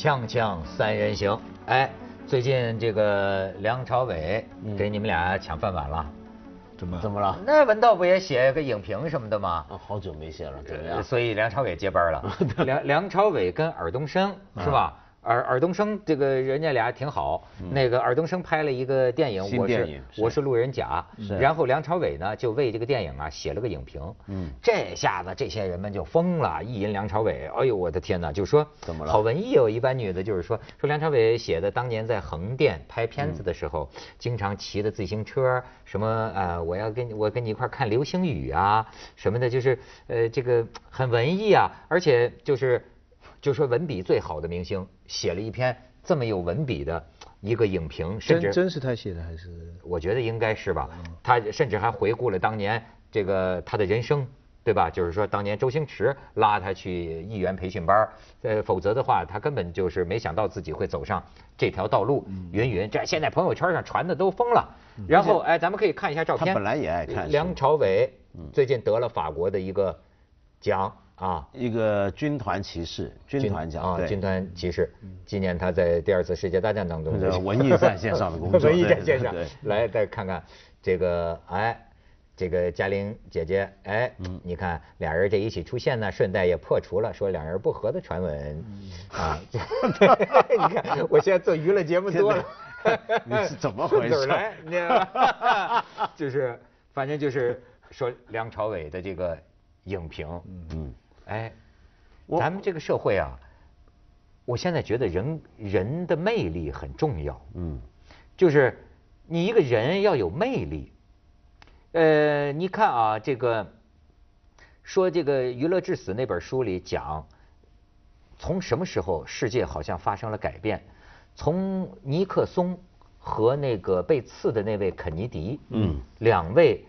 锵锵三人行，哎，最近这个梁朝伟给你们俩抢饭碗了，怎么怎么了？那文道不也写个影评什么的吗？啊，好久没写了，怎么呃样？所以梁朝伟接班了。梁梁朝伟跟尔冬升是吧？尔尔冬升这个人家俩挺好，那个尔冬升拍了一个电影，新我是是我是。路人甲，然后梁朝伟呢就为这个电影啊写了个影评，嗯。这下子这些人们就疯了，意淫梁朝伟，哎呦我的天哪，就说怎么了好文艺哦，一般女的就是说说梁朝伟写的当年在横店拍片子的时候，经常骑的自行车，什么呃我要跟我跟你一块儿看流星雨啊什么的，就是呃这个很文艺啊，而且就是就说文笔最好的明星写了一篇这么有文笔的一个影评，甚至真真是他写的还是？我觉得应该是吧。他甚至还回顾了当年这个他的人生，对吧？就是说当年周星驰拉他去艺员培训班，呃，否则的话他根本就是没想到自己会走上这条道路。云云，这现在朋友圈上传的都疯了。然后哎，咱们可以看一下照片。他本来也爱看梁朝伟最近得了法国的一个奖啊。一个军团骑士，军团奖，啊，军团骑士。纪念他在第二次世界大战当中这的文艺战线上的工作 文艺对战线上对，来再看看这个，哎，这个嘉玲姐姐，哎，嗯。你看俩人这一起出现呢，顺带也破除了说两人不和的传闻。嗯。啊。你看，我现在做娱乐节目多了，你是怎么回事？你知道吗？就是，反正就是说梁朝伟的这个影评，嗯，哎，咱们这个社会啊，我现在觉得人人的魅力很重要。嗯，就是你一个人要有魅力。呃，你看啊，这个说这个《娱乐至死》那本书里讲，从什么时候世界好像发生了改变？从尼克松和那个被刺的那位肯尼迪，嗯，两位，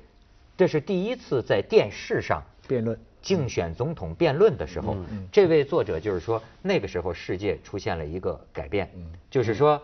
这是第一次在电视上辩论竞选总统辩论的时候，这位作者就是说，那个时候世界出现了一个改变，就是说，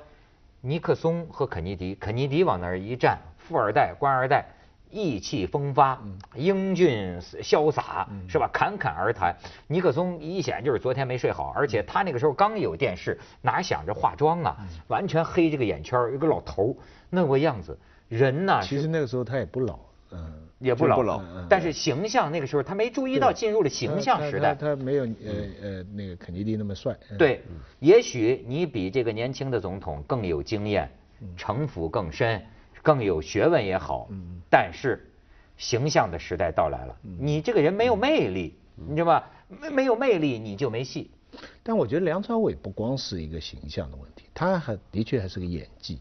尼克松和肯尼迪，肯尼迪往那儿一站，富二代、官二代，意气风发，英俊潇洒，是吧？侃侃而谈。尼克松一显就是昨天没睡好，而且他那个时候刚有电视，哪想着化妆啊，完全黑这个眼圈儿，一个老头儿那个样子，人呢，其实那个时候他也不老，嗯，也不老，不老但是形象那个时候他没注意到进入了形象时代。他他他没有呃呃那个肯尼迪那么帅。嗯，对，也许你比这个年轻的总统更有经验，城府更深，更有学问也好。但是形象的时代到来了，你这个人没有魅力，你知道吧？没没有魅力你就没戏。但我觉得梁朝伟不光是一个形象的问题，他还的确还是个演技。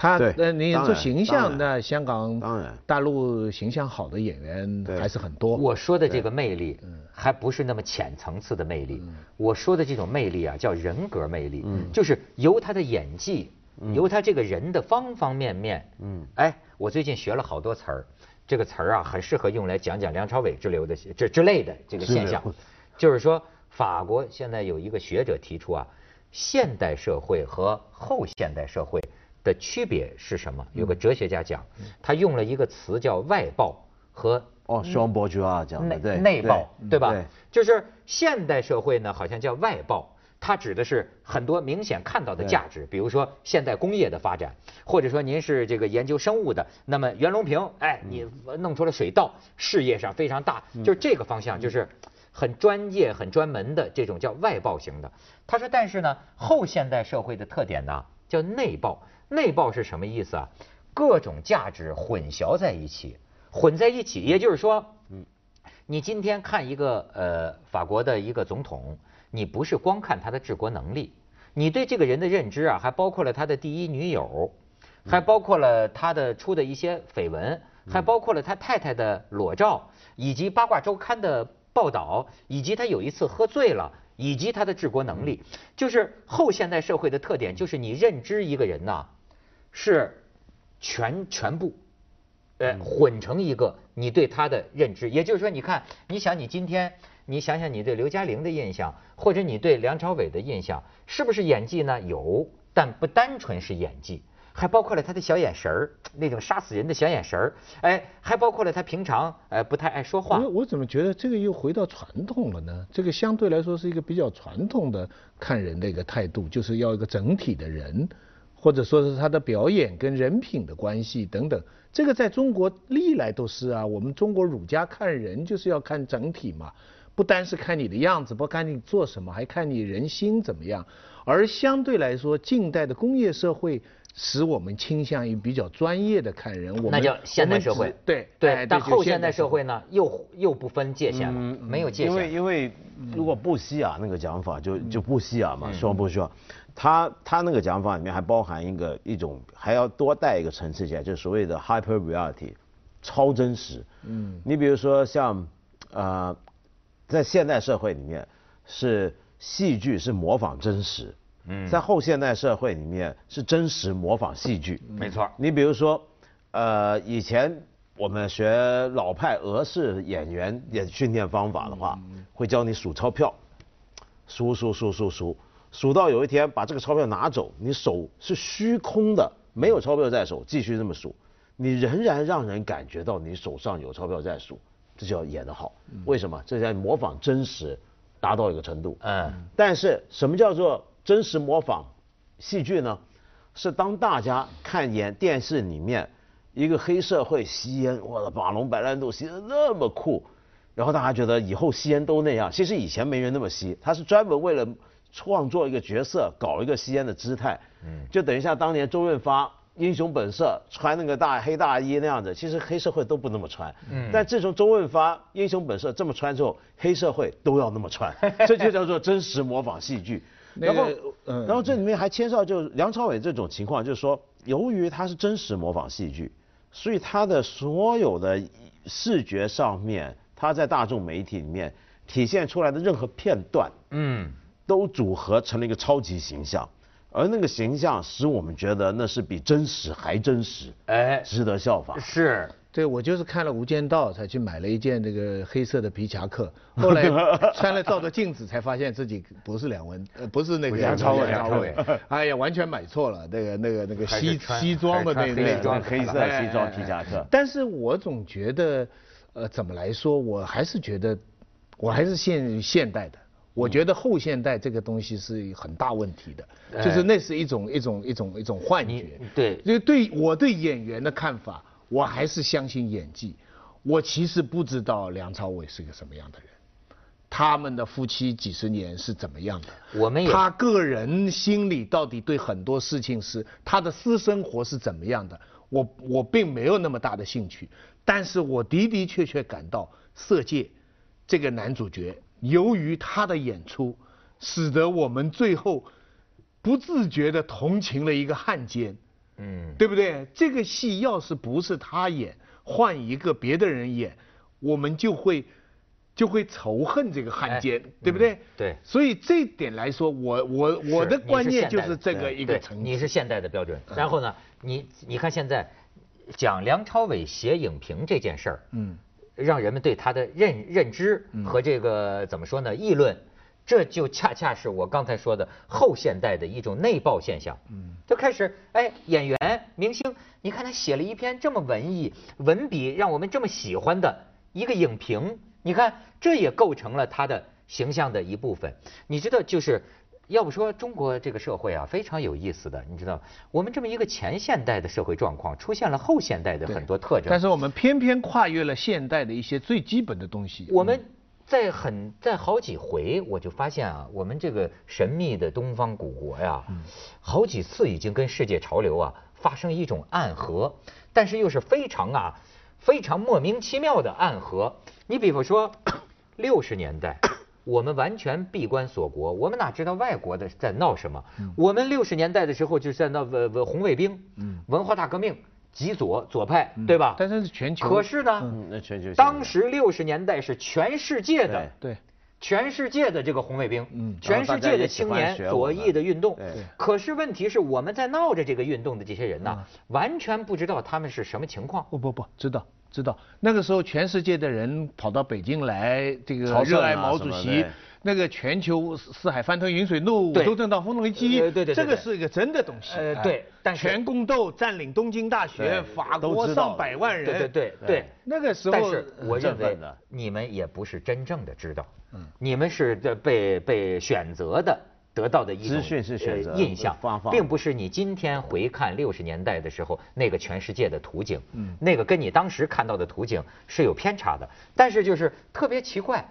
他对呃，你做形象那香港、当然大陆形象好的演员还是很多。我说的这个魅力，还不是那么浅层次的魅力。我说的这种魅力啊，叫人格魅力，就是由他的演技，由他这个人的方方面面。嗯哎，我最近学了好多词儿，这个词儿啊，很适合用来讲讲梁朝伟之流的这之类的这个现象。就是说，法国现在有一个学者提出啊，现代社会和后现代社会的区别是什么？有个哲学家讲，他用了一个词叫外爆和哦，双伯爵啊讲的内爆，对吧？就是现代社会呢，好像叫外爆，它指的是很多明显看到的价值，比如说现代工业的发展，或者说您是这个研究生物的，那么袁隆平，哎，你弄出了水稻，事业上非常大，就是这个方向，就是很专业、很专门的这种叫外爆型的。他说，但是呢，后现代社会的特点呢，叫内爆。内爆是什么意思啊？各种价值混淆在一起，混在一起，也就是说，嗯你今天看一个呃法国的一个总统，你不是光看他的治国能力，你对这个人的认知啊，还包括了他的第一女友，还包括了他的出的一些绯闻，还包括了他太太的裸照，以及八卦周刊的报道，以及他有一次喝醉了，以及他的治国能力，就是后现代社会的特点，就是你认知一个人呐、是全全部。呃，混成一个你对他的认知，也就是说，你看，你想你今天，你想想你对刘嘉玲的印象，或者你对梁朝伟的印象，是不是演技呢？有，但不单纯是演技。还包括了他的小眼神儿，那种杀死人的小眼神儿，哎，还包括了他平常哎不太爱说话我。我怎么觉得这个又回到传统了呢？这个相对来说是一个比较传统的看人的一个态度，就是要一个整体的人，或者说是他的表演跟人品的关系等等。这个在中国历来都是啊，我们中国儒家看人就是要看整体嘛，不单是看你的样子，不看你做什么，还看你人心怎么样。而相对来说，近代的工业社会使我们倾向于比较专业的看人，我们那叫现代社会。对对，哎但后现代代社会。呢，又又不分界限了，没有界限因为。因为如果布希亚那个讲法，就就布希亚嗯嘛，双布希亚，他他那个讲法里面还包含一个一种还要多带一个层次起来，就是所谓的 hyper reality，超真实。嗯，你比如说像呃，在现代社会里面是戏剧是模仿真实，嗯，在后现代社会里面是真实模仿戏剧。没错，你比如说，呃，以前我们学老派俄式演员演训练方法的话，会教你数钞票，数数数数数，数到有一天把这个钞票拿走，你手是虚空的，没有钞票在手，继续这么数，你仍然让人感觉到你手上有钞票在数，这叫演得好。为什么？这叫模仿真实，达到一个程度。嗯，但是什么叫做真实模仿戏剧呢？是当大家看演电视里面一个黑社会吸烟，我的马龙白兰度吸的那么酷，然后大家觉得以后吸烟都那样。其实以前没人那么吸，他是专门为了创作一个角色，搞一个吸烟的姿态。嗯，就等于像当年周润发。英雄本色穿那个大黑大衣那样子，其实黑社会都不那么穿。嗯，但自从周润发英雄本色这么穿之后，黑社会都要那么穿，这就叫做真实模仿戏剧。然后，嗯。然后这里面还牵涉到就是梁朝伟这种情况，就是说，由于他是真实模仿戏剧，所以他的所有的视觉上面，他在大众媒体里面体现出来的任何片段，嗯，都组合成了一个超级形象，而那个形象使我们觉得那是比真实还真实，哎，值得效仿。是，对，我就是看了《无间道》才去买了一件这个黑色的皮夹克，后来穿了照着镜子才发现自己不是梁文，呃，不是那个梁朝伟梁朝伟，哎呀，完全买错了，那个那个那个西西装的那那黑装黑色的西装皮夹克。但是我总觉得，呃，怎么来说，我还是觉得，我还是现现代的。我觉得后现代这个东西是很大问题的，哎就是那是一种一种一种一种幻觉。对就对我对演员的看法，我还是相信演技。我其实不知道梁朝伟是个什么样的人，他们的夫妻几十年是怎么样的。我们也他个人心里到底对很多事情是他的私生活是怎么样的，我我并没有那么大的兴趣，但是我的的确确感到《色戒》这个男主角，由于他的演出，使得我们最后不自觉地同情了一个汉奸，嗯，对不对？这个戏要是不是他演，换一个别的人演，我们就会就会仇恨这个汉奸，对不对？嗯对所以这一点来说，我我我的观念就是这个一个层次。你是现代的标准。然后呢，你你看现在讲梁朝伟写影评这件事儿，嗯，让人们对他的认认知和这个怎么说呢议论，这就恰恰是我刚才说的后现代的一种内爆现象。嗯，就开始哎，演员明星，你看他写了一篇这么文艺、文笔让我们这么喜欢的一个影评，你看这也构成了他的形象的一部分。你知道，就是要不说中国这个社会啊非常有意思的，你知道，我们这么一个前现代的社会状况，出现了后现代的很多特征。但是我们偏偏跨越了现代的一些最基本的东西。我们在很在好几回，我就发现啊，我们这个神秘的东方古国呀，好几次已经跟世界潮流啊发生一种暗合，但是又是非常啊非常莫名其妙的暗合。你比方说，六十年代。我们完全闭关锁国，我们哪知道外国的在闹什么？我们六十年代的时候就是在闹文文红卫兵，文化大革命，极左左派，对吧？但是是全球。可是呢，嗯，那全球当时六十年代是全世界的，对，全世界的这个红卫兵，嗯全世界的青年左翼的运动。可是问题是我们在闹着这个运动的这些人嗯呢，完全不知道他们是什么情况。不不不，知道知道。那个时候全世界的人跑到北京来，这个热爱毛主席。那个全球四海翻腾云水怒，对五洲震荡风雷击，呃对对对对这个是一个真的东西。呃哎对但是全宫斗占领东京大学，法国上百万人，对对对对对。那个时候，但是我认为你们也不是真正的知道，你们是这被被选择的。得到的一种资讯是选择呃印象并不是你今天回看六十年代的时候那个全世界的图景，嗯，那个跟你当时看到的图景是有偏差的。但是就是特别奇怪，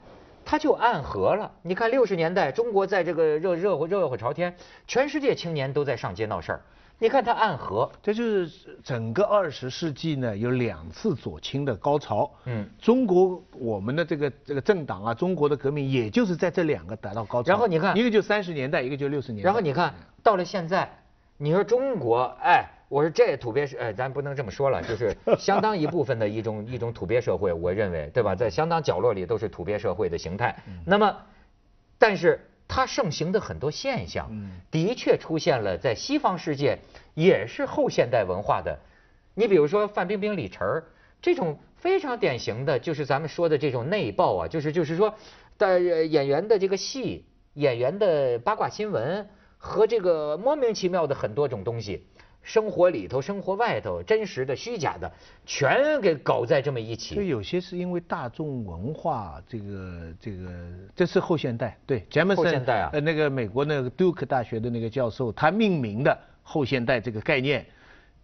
它就暗合了。你看六十年代中国在这个热热火热火朝天，全世界青年都在上街闹事儿，你看它暗合，这就是整个二十世纪呢，有两次左倾的高潮。嗯中国我们的这个这个政党啊，中国的革命，也就是在这两个达到高潮。然后你看一个就三十年代，一个就六十年代。然后你看到了现在，你说中国，哎，我说这土鳖社，哎，咱不能这么说了，就是 相当一部分的一种一种土鳖社会，我认为，对吧？在相当角落里都是土鳖社会的形态。那么，但是它盛行的很多现象，的确出现了在西方世界，也是后现代文化的。你比如说范冰冰、李晨儿这种非常典型的，就是咱们说的这种内爆啊，就是就是说的演员的这个戏、演员的八卦新闻和这个莫名其妙的很多种东西，生活里头、生活外头，真实的、虚假的，全给搞在这么一所以。有些是因为大众文化这个这个，这是后现代，对，杰姆森后现代啊呃，那个美国那个 Duke 大学的那个教授，他命名的后现代这个概念，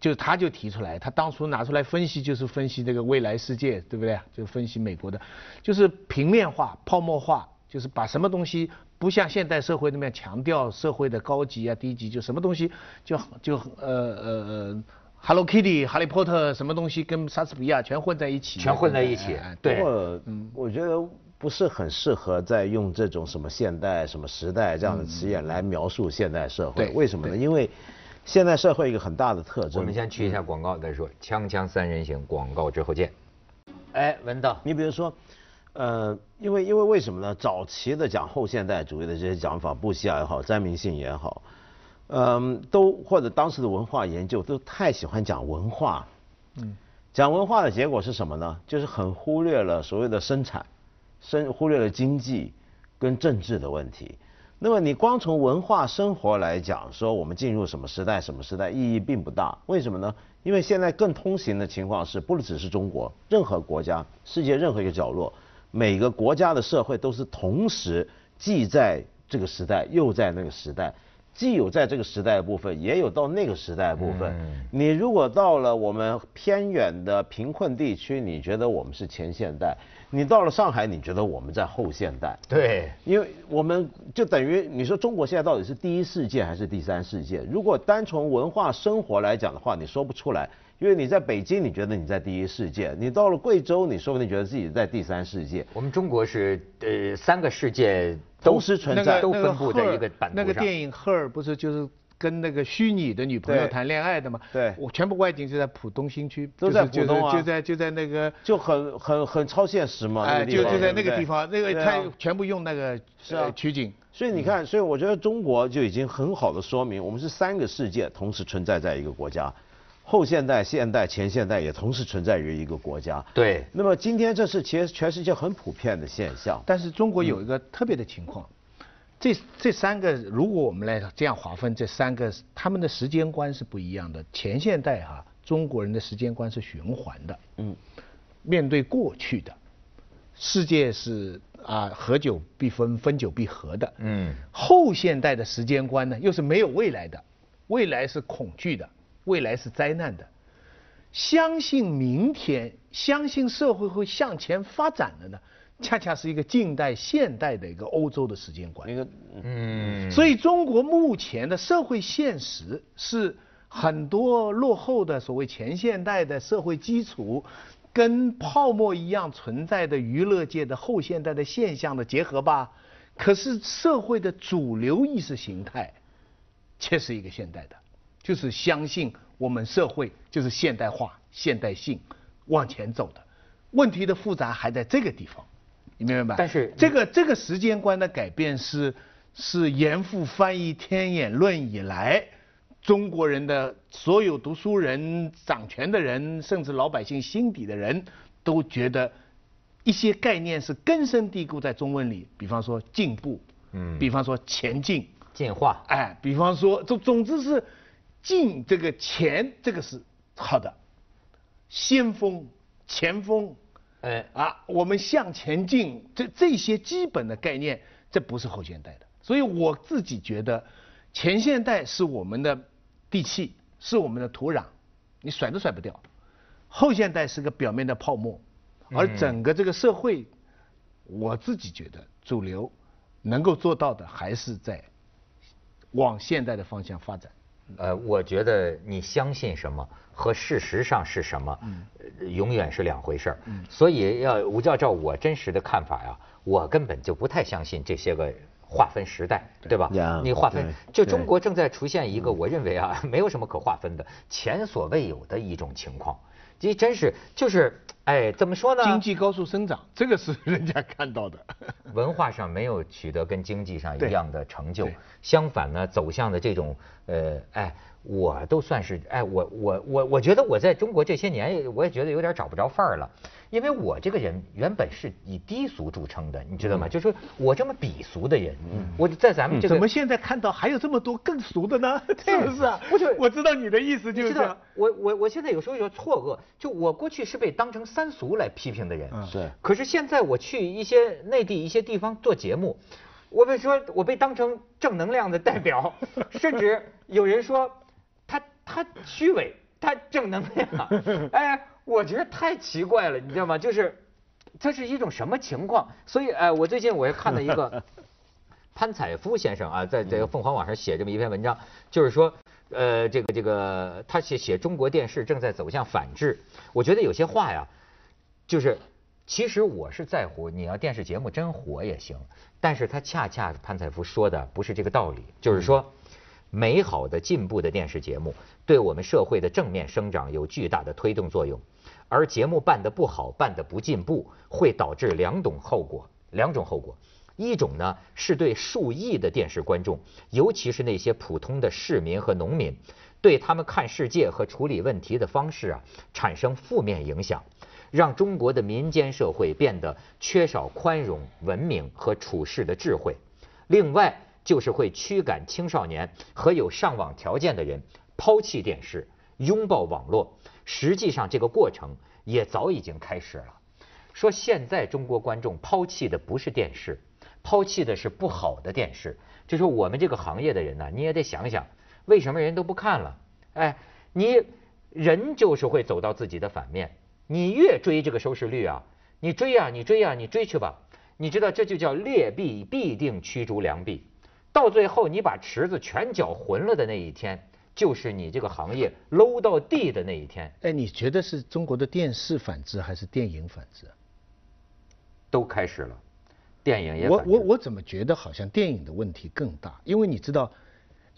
就他就提出来，他当初拿出来分析，就是分析这个未来世界，对不对？就分析美国的，就是平面化、泡沫化，就是把什么东西不像现代社会那么强调社会的高级啊、低级，就什么东西就就呃呃呃。Hello Kitty、哈利波特什么东西跟莎士比亚全混在一起，全混在一起对不过，我觉得不是很适合再用这种什么现代、什么时代这样的词眼来描述现代社会。对为什么呢？因为现代社会一个很大的特征，我们先去一下广告再说，锵锵三人行，广告之后见。哎，文道，你比如说，呃，因为因为为什么呢？早期的讲后现代主义的这些讲法，布希亚也好，詹明信也好，嗯，都或者当时的文化研究都太喜欢讲文化，嗯，讲文化的结果是什么呢？就是很忽略了所谓的生产，生忽略了经济跟政治的问题。那么你光从文化生活来讲，说我们进入什么时代，什么时代意义并不大。为什么呢？因为现在更通行的情况是，不只是中国，任何国家，世界任何一个角落，每个国家的社会都是同时既在这个时代，又在那个时代。既有在这个时代的部分，也有到那个时代的部分。你如果到了我们偏远的贫困地区，你觉得我们是前现代；你到了上海，你觉得我们在后现代。对，因为我们就等于你说中国现在到底是第一世界还是第三世界？如果单从文化生活来讲的话，你说不出来。因为你在北京，你觉得你在第一世界；你到了贵州，你说不定觉得自己在第三世界。我们中国是呃三个世界都同时存在都分布在一个版图上那个电影《赫尔》不是就是跟那个虚拟的女朋友谈恋爱的吗？对我全部外景就在浦东新区，都在浦东啊就在就在那个。就很很很超现实嘛，那哎，就就在那个地方，那个他全部用那个是取景。所以你看，所以我觉得中国就已经很好的说明，我们是三个世界同时存在在一个国家，后现代、现代、前现代也同时存在于一个国家。对，那么今天这是其实全世界很普遍的现象。但是中国有一个特别的情况，这这三个如果我们来这样划分，这三个他们的时间观是不一样的。前现代哈、中国人的时间观是循环的，嗯，面对过去的世界是啊合久必分，分久必合的。嗯，后现代的时间观呢，又是没有未来的，未来是恐惧的，未来是灾难的。相信明天，相信社会会向前发展的呢，恰恰是一个近代现代的一个欧洲的时间观。那个嗯，所以中国目前的社会现实是很多落后的所谓前现代的社会基础，跟泡沫一样存在的娱乐界的后现代的现象的结合吧。可是社会的主流意识形态，却是一个现代的，就是相信我们社会就是现代化、现代性往前走的。问题的复杂还在这个地方，你明白吧？但是这个这个时间观的改变是是严复翻译《天演论》以来，中国人的所有读书人、掌权的人，甚至老百姓心底的人都觉得一些概念是根深蒂固在中文里，比方说进步，嗯，比方说前进，进化，哎，比方说总总之是进这个前这个是好的，先锋、前锋，哎，啊，我们向前进，这这些基本的概念，这不是后现代的。所以我自己觉得，前现代是我们的地气，是我们的土壤，你甩都甩不掉。后现代是个表面的泡沫，而整个这个社会，我自己觉得主流能够做到的，还是在往现代的方向发展。呃，我觉得你相信什么和事实上是什么，呃永远是两回事儿。所以要吴教照我真实的看法呀，我根本就不太相信这些个划分时代，对吧呀？你划分，就中国正在出现一个我认为啊，没有什么可划分的，前所未有的一种情况。这真是就是，哎，怎么说呢？经济高速增长，这个是 人家看到的。文化上没有取得跟经济上一样的成就，相反呢，走向的这种呃，哎，我都算是哎，我我我我觉得我在中国这些年，我也觉得有点找不着范儿了，因为我这个人原本是以低俗著称的，你知道吗？就是说我这么鄙俗的人，我在咱们这个怎么现在看到还有这么多更俗的呢？是不是？啊？不是我知道你的意思你知道就是我我我现在有时候有错愕，就我过去是被当成三俗来批评的人，嗯。对。可是现在我去一些内地一些地方做节目，我被说我被当成正能量的代表，甚至有人说他他虚伪，他正能量，哎，我觉得太奇怪了，你知道吗？就是这是一种什么情况？所以哎，我最近我也看了一个。潘采夫先生啊，在这个凤凰网上写这么一篇文章，就是说，呃，这个这个，他写写中国电视正在走向反制。我觉得有些话呀，就是其实我是在乎你要电视节目真火也行，但是他恰恰潘采夫说的不是这个道理，就是说，美好的进步的电视节目对我们社会的正面生长有巨大的推动作用，而节目办得不好、办得不进步，会导致两种后果，两种后果。一种呢是对数亿的电视观众，尤其是那些普通的市民和农民，对他们看世界和处理问题的方式啊产生负面影响，让中国的民间社会变得缺少宽容、文明和处事的智慧。另外就是会驱赶青少年和有上网条件的人抛弃电视，拥抱网络。实际上这个过程也早已经开始了。说现在中国观众抛弃的不是电视，抛弃的是不好的电视。就说我们这个行业的人呢，你也得想想，为什么人都不看了？哎，你人就是会走到自己的反面。你越追这个收视率啊，你追呀、你追呀、你追去吧。你知道这就叫劣币必定驱逐良币，到最后你把池子全搅浑了的那一天，就是你这个行业 low 到地的那一天。哎，你觉得是中国的电视反制还是电影反制啊？都开始了，电影也我我我怎么觉得好像电影的问题更大？因为你知道，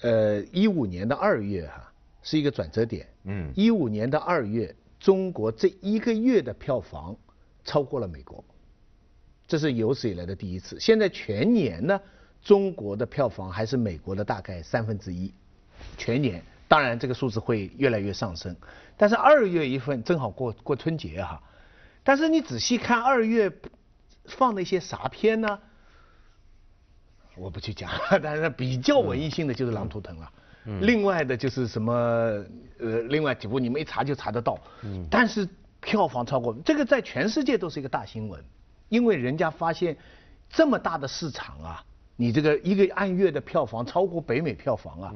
呃，一五年的二月哈、是一个转折点。嗯一五年的二月，中国这一个月的票房超过了美国，这是有史以来的第一次。现在全年呢，中国的票房还是美国的大概三分之一，全年。当然，这个数字会越来越上升。但是二月一份正好过过春节哈、但是你仔细看二月放的一些啥片呢？我不去讲，但是比较文艺性的就是《狼图腾》了。另外的就是什么呃，另外几部你们一查就查得到。但是票房超过这个，在全世界都是一个大新闻，因为人家发现这么大的市场啊，你这个一个按月的票房超过北美票房啊。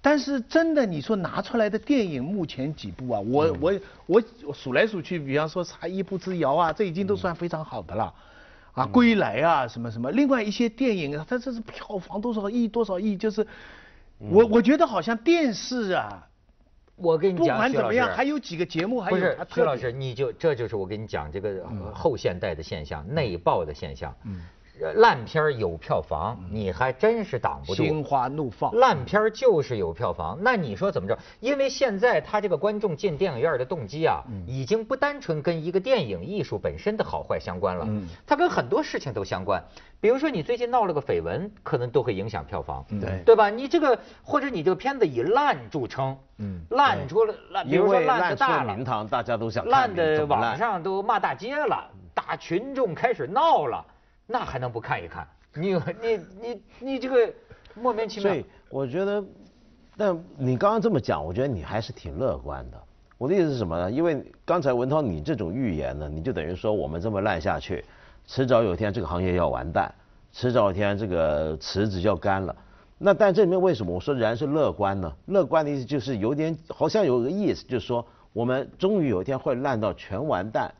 但是真的，你说拿出来的电影目前几部啊，我我我我数来数去，比方说啥一步之遥啊，这已经都算非常好的了。啊，归来啊，什么什么，另外一些电影，它这是票房多少亿多少亿，就是我我觉得好像电视啊，我跟你讲，不管怎么样，还有几个节目还不是有它特点徐老师，你就这就是我跟你讲这个呃后现代的现象，内爆的现象。嗯，烂片有票房，你还真是挡不住。心花怒放。烂片就是有票房，那你说怎么着？因为现在他这个观众进电影院的动机啊，已经不单纯跟一个电影艺术本身的好坏相关了，嗯它跟很多事情都相关。比如说你最近闹了个绯闻，可能都会影响票房，对对吧？你这个或者你这个片子以烂著称，嗯烂出了烂，比如说烂的大了了名。堂，大家都想烂的网上都骂大街了，大，群众开始闹了，那还能不看一看？你你你你这个莫名其妙。所以我觉得，但你刚刚这么讲，我觉得你还是挺乐观的。我的意思是什么呢？因为刚才文涛你这种预言呢，你就等于说我们这么烂下去，迟早有一天这个行业要完蛋，迟早有一天这个池子要干了。那但这里面为什么我说然是乐观呢？乐观的意思就是有点好像有个意思，就是说我们终于有一天会烂到全完蛋，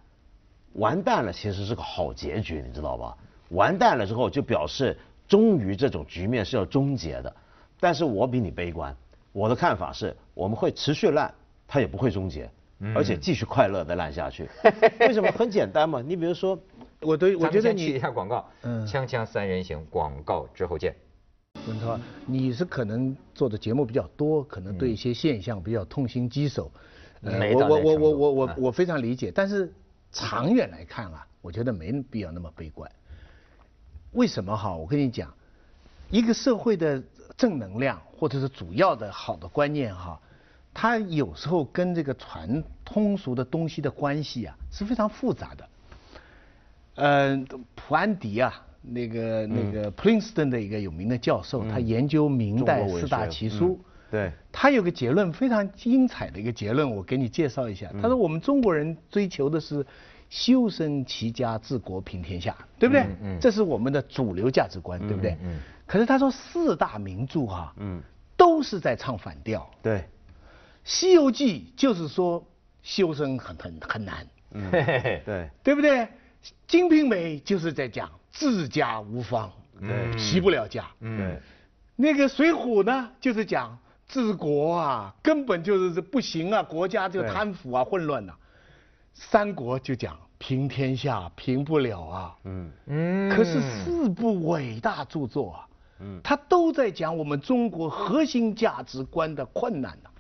完蛋了其实是个好结局，你知道吧？完蛋了之后就表示终于这种局面是要终结的。但是我比你悲观，我的看法是我们会持续烂，它也不会终结，而且继续快乐的烂下去。为什么？很简单嘛，你比如说，我对我觉得你去一下广告，嗯，锵锵三人行广告之后见。文涛，你是可能做的节目比较多，可能对一些现象比较痛心疾首。我我我我我我我非常理解，但是长远来看啊，我觉得没必要那么悲观。为什么哈？我跟你讲，一个社会的正能量或者是主要的好的观念哈，它有时候跟这个传通俗的东西的关系啊是非常复杂的。嗯，普安迪啊。那个那个 Princeton 的一个有名的教授，他研究明代四大奇书，对，他有个结论非常精彩的一个结论，我给你介绍一下。他说我们中国人追求的是修身齐家治国平天下，对不对？嗯，这是我们的主流价值观，对不对？嗯。可是他说四大名著哈，嗯，都是在唱反调。对，《西游记》就是说修身很很很难，嗯，对，对不对？《金瓶梅》就是在讲。治家无方，齐不了家。嗯，那个《水浒》呢，就是讲治国啊，根本就是不行啊，国家就贪腐啊，混乱呐。三国就讲平天下，平不了啊。嗯嗯。可是四部伟大著作啊，嗯，他都在讲我们中国核心价值观的困难呐。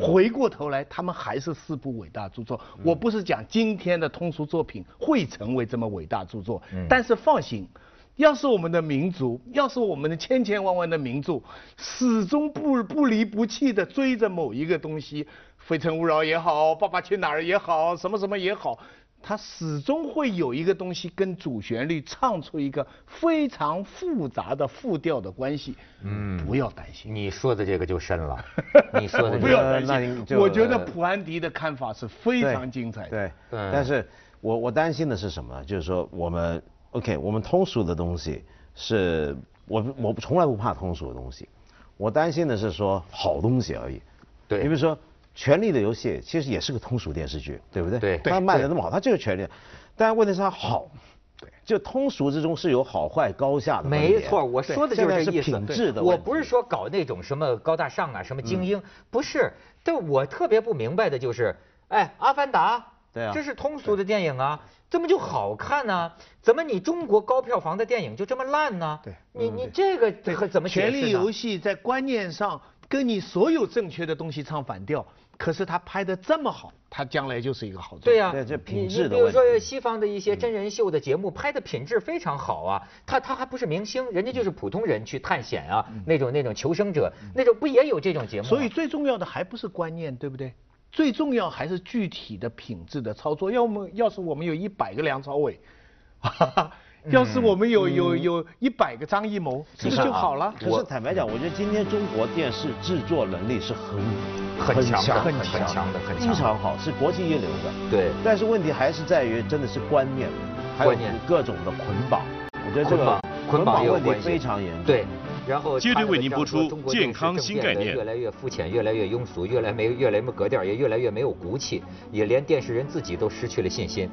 回过头来，他们还是四部伟大著作。我不是讲今天的通俗作品会成为这么伟大著作，但是放心，要是我们的民族，要是我们的千千万万的民族，始终不不离不弃的追着某一个东西，《非诚勿扰》也好，《爸爸去哪儿》也好，什么什么也好。它始终会有一个东西跟主旋律唱出一个非常复杂的复调的关系。嗯，不要担心。你说的这个就深了。你说的不要担心。我觉得普安迪的看法是非常精彩的。对，但是我我担心的是什么？就是说我们 OK，我们通俗的东西是我我从来不怕通俗的东西，我担心的是说好东西而已。对，你比如说。权力的游戏其实也是个通俗电视剧，对不对？对。它卖的那么好，它就是权力。但问题是它好，对，就通俗之中是有好坏高下的。没错，我说的就是这意思。品质的我不是说搞那种什么高大上啊，什么精英，不是。但我特别不明白的就是，哎，《阿凡达》，对啊，这是通俗的电影啊，怎么就好看呢？怎么你中国高票房的电影就这么烂呢？对，你你这个怎么权力游戏在观念上跟你所有正确的东西唱反调。可是他拍的这么好，他将来就是一个好作。对呀，这品质的。你比如说西方的一些真人秀的节目，拍的品质非常好啊。他他还不是明星，人家就是普通人去探险啊，那种那种求生者，那种不也有这种节目？所以最重要的还不是观念，对不对？最重要还是具体的品质的操作。要么要是我们有一百个梁朝伟。要是我们有有有一百个张艺谋，这个就好了。可是坦白讲，我觉得今天中国电视制作能力是很很强很强的，很非常好，是国际一流的。对。但是问题还是在于，真的是观念，还有各种的捆绑。我觉得这个捆绑问题非常严重。对。然后接着为您播出健康新概念。越来越肤浅，越来越庸俗，越来没越来没格调，也越来越没有骨气，也连电视人自己都失去了信心。